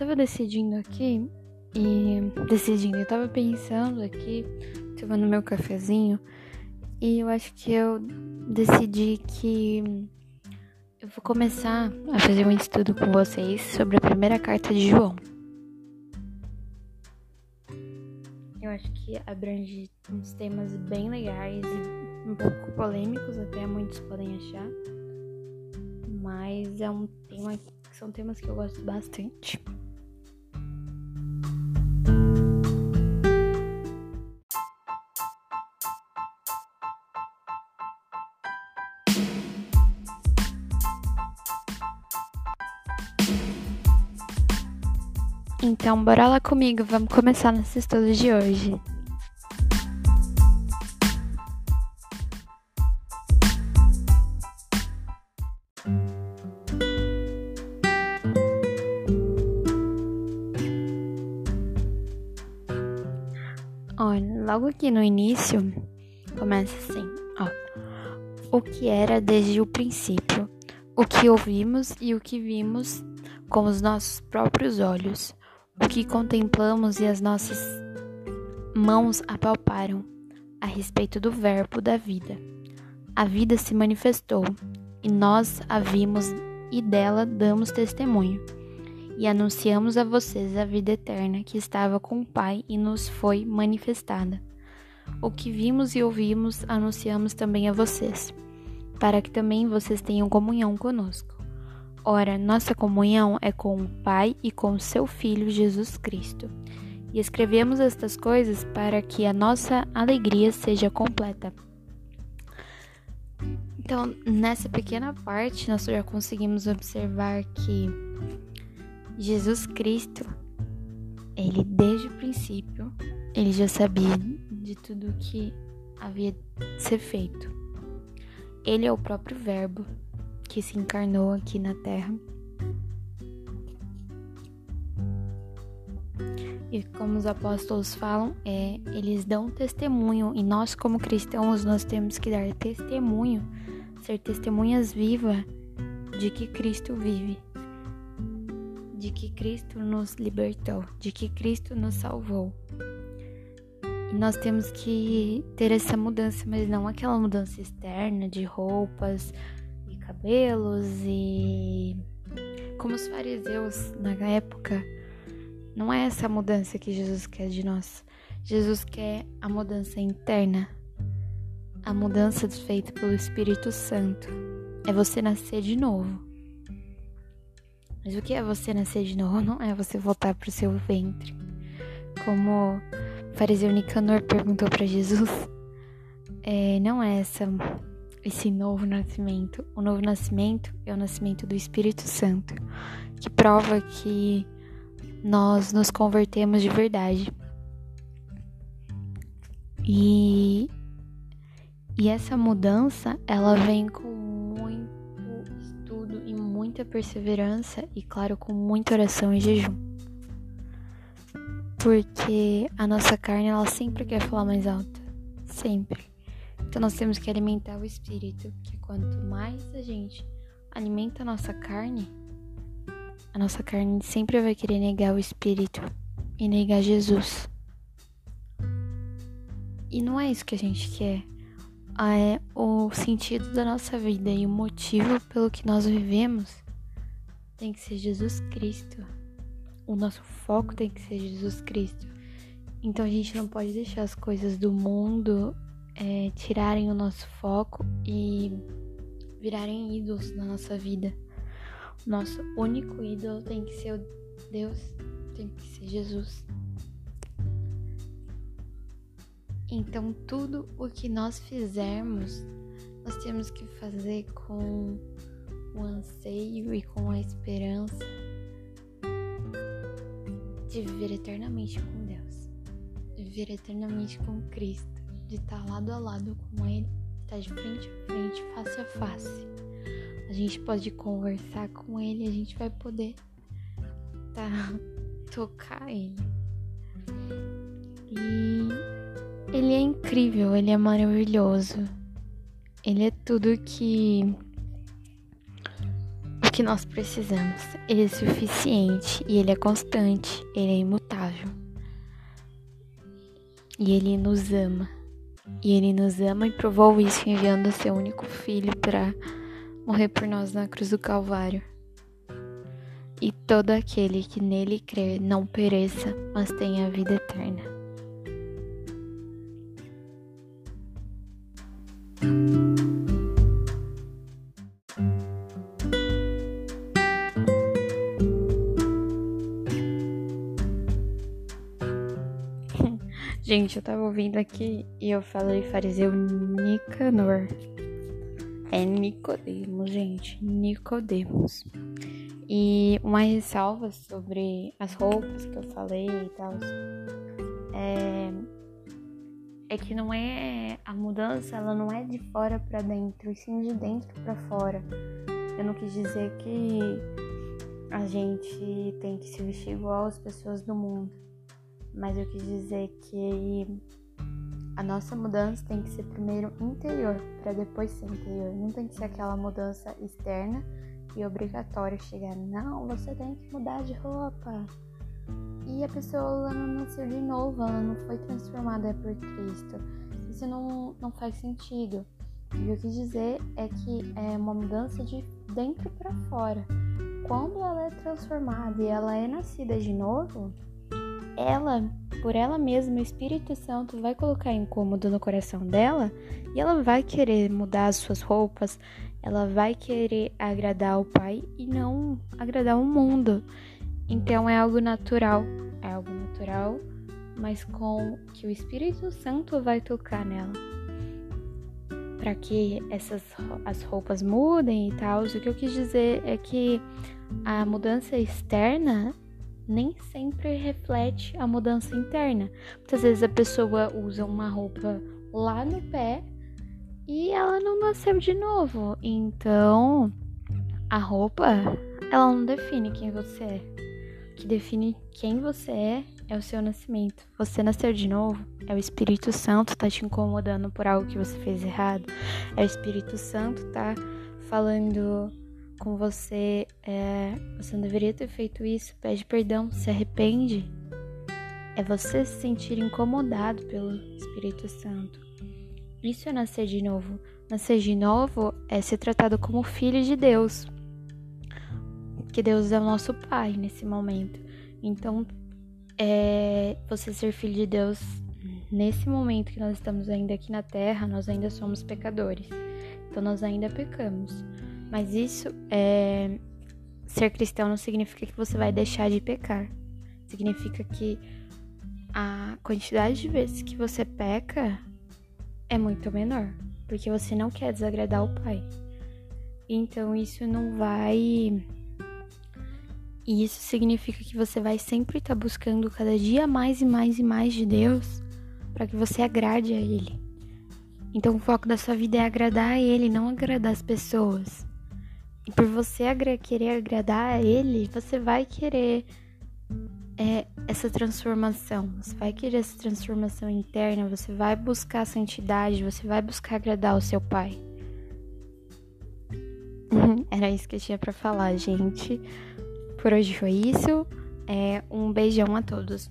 tava decidindo aqui e decidindo, eu tava pensando aqui, tomando meu cafezinho, e eu acho que eu decidi que eu vou começar a fazer um estudo com vocês sobre a primeira carta de João. Eu acho que abrange uns temas bem legais e um pouco polêmicos, até muitos podem achar. Mas é um tema, são temas que eu gosto bastante. Então, bora lá comigo, vamos começar nosso estudo de hoje. Olha, logo aqui no início, começa assim, ó. O que era desde o princípio, o que ouvimos e o que vimos com os nossos próprios olhos o que contemplamos e as nossas mãos apalparam a respeito do Verbo da vida. A vida se manifestou e nós a vimos e dela damos testemunho. E anunciamos a vocês a vida eterna que estava com o Pai e nos foi manifestada. O que vimos e ouvimos anunciamos também a vocês, para que também vocês tenham comunhão conosco. Ora, nossa comunhão é com o Pai e com seu Filho Jesus Cristo. E escrevemos estas coisas para que a nossa alegria seja completa. Então, nessa pequena parte, nós já conseguimos observar que Jesus Cristo, ele desde o princípio, ele já sabia de tudo que havia de ser feito. Ele é o próprio Verbo, que se encarnou aqui na Terra. E como os apóstolos falam, é, eles dão testemunho e nós como cristãos nós temos que dar testemunho, ser testemunhas vivas de que Cristo vive, de que Cristo nos libertou, de que Cristo nos salvou. E nós temos que ter essa mudança, mas não aquela mudança externa de roupas, cabelos e como os fariseus na época, não é essa mudança que Jesus quer de nós. Jesus quer a mudança interna, a mudança feita pelo Espírito Santo. É você nascer de novo. Mas o que é você nascer de novo? Não é você voltar para o seu ventre. Como o fariseu Nicanor perguntou para Jesus, é, não é essa esse novo nascimento. O novo nascimento é o nascimento do Espírito Santo, que prova que nós nos convertemos de verdade. E, e essa mudança, ela vem com muito estudo e muita perseverança e, claro, com muita oração e jejum. Porque a nossa carne, ela sempre quer falar mais alto. Sempre. Então nós temos que alimentar o espírito, que quanto mais a gente alimenta a nossa carne, a nossa carne sempre vai querer negar o espírito e negar Jesus. E não é isso que a gente quer. Ah, é o sentido da nossa vida e o motivo pelo que nós vivemos tem que ser Jesus Cristo. O nosso foco tem que ser Jesus Cristo. Então a gente não pode deixar as coisas do mundo é, tirarem o nosso foco e virarem ídolos na nossa vida. O nosso único ídolo tem que ser Deus, tem que ser Jesus. Então, tudo o que nós fizermos, nós temos que fazer com o anseio e com a esperança de viver eternamente com Deus, de viver eternamente com Cristo de estar lado a lado com ele, estar de frente a frente, face a face. A gente pode conversar com ele, a gente vai poder tá, tocar ele. E ele é incrível, ele é maravilhoso. Ele é tudo que tudo que nós precisamos. Ele é suficiente e ele é constante, ele é imutável. E ele nos ama. E ele nos ama e provou isso enviando seu único filho para morrer por nós na cruz do Calvário. E todo aquele que nele crê não pereça, mas tenha a vida eterna. Gente, eu tava ouvindo aqui e eu falei fariseu Nicanor. É Nicodemos, gente. Nicodemos. E uma ressalva sobre as roupas que eu falei e tal. É, é que não é a mudança, ela não é de fora para dentro, e sim de dentro para fora. Eu não quis dizer que a gente tem que se vestir igual às pessoas do mundo mas eu quis dizer que a nossa mudança tem que ser primeiro interior, para depois ser interior. Não tem que ser aquela mudança externa e obrigatória chegar, não, você tem que mudar de roupa. E a pessoa não nasceu de novo, ela não foi transformada por Cristo. Isso não, não faz sentido. O que eu quis dizer é que é uma mudança de dentro para fora. Quando ela é transformada e ela é nascida de novo, ela, por ela mesma, o Espírito Santo vai colocar incômodo no coração dela e ela vai querer mudar as suas roupas, ela vai querer agradar o Pai e não agradar o mundo. Então é algo natural, é algo natural, mas com que o Espírito Santo vai tocar nela. Para que essas as roupas mudem e tal, o que eu quis dizer é que a mudança externa nem sempre reflete a mudança interna. Muitas vezes a pessoa usa uma roupa lá no pé e ela não nasceu de novo. Então, a roupa, ela não define quem você é. O que define quem você é é o seu nascimento. Você nasceu de novo, é o Espírito Santo tá te incomodando por algo que você fez errado. É o Espírito Santo tá falando com você, é, você não deveria ter feito isso, pede perdão, se arrepende. É você se sentir incomodado pelo Espírito Santo. Isso é nascer de novo. Nascer de novo é ser tratado como filho de Deus. Que Deus é o nosso Pai nesse momento. Então, é, você ser filho de Deus nesse momento que nós estamos ainda aqui na terra, nós ainda somos pecadores. Então, nós ainda pecamos. Mas isso é. Ser cristão não significa que você vai deixar de pecar. Significa que a quantidade de vezes que você peca é muito menor. Porque você não quer desagradar o Pai. Então isso não vai. E isso significa que você vai sempre estar tá buscando cada dia mais e mais e mais de Deus para que você agrade a Ele. Então o foco da sua vida é agradar a Ele, não agradar as pessoas. E por você querer agradar a ele, você vai querer é, essa transformação. Você vai querer essa transformação interna, você vai buscar a santidade, você vai buscar agradar o seu pai. Era isso que eu tinha para falar, gente. Por hoje foi isso. É, um beijão a todos.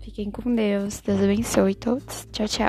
Fiquem com Deus. Deus abençoe todos. Tchau, tchau.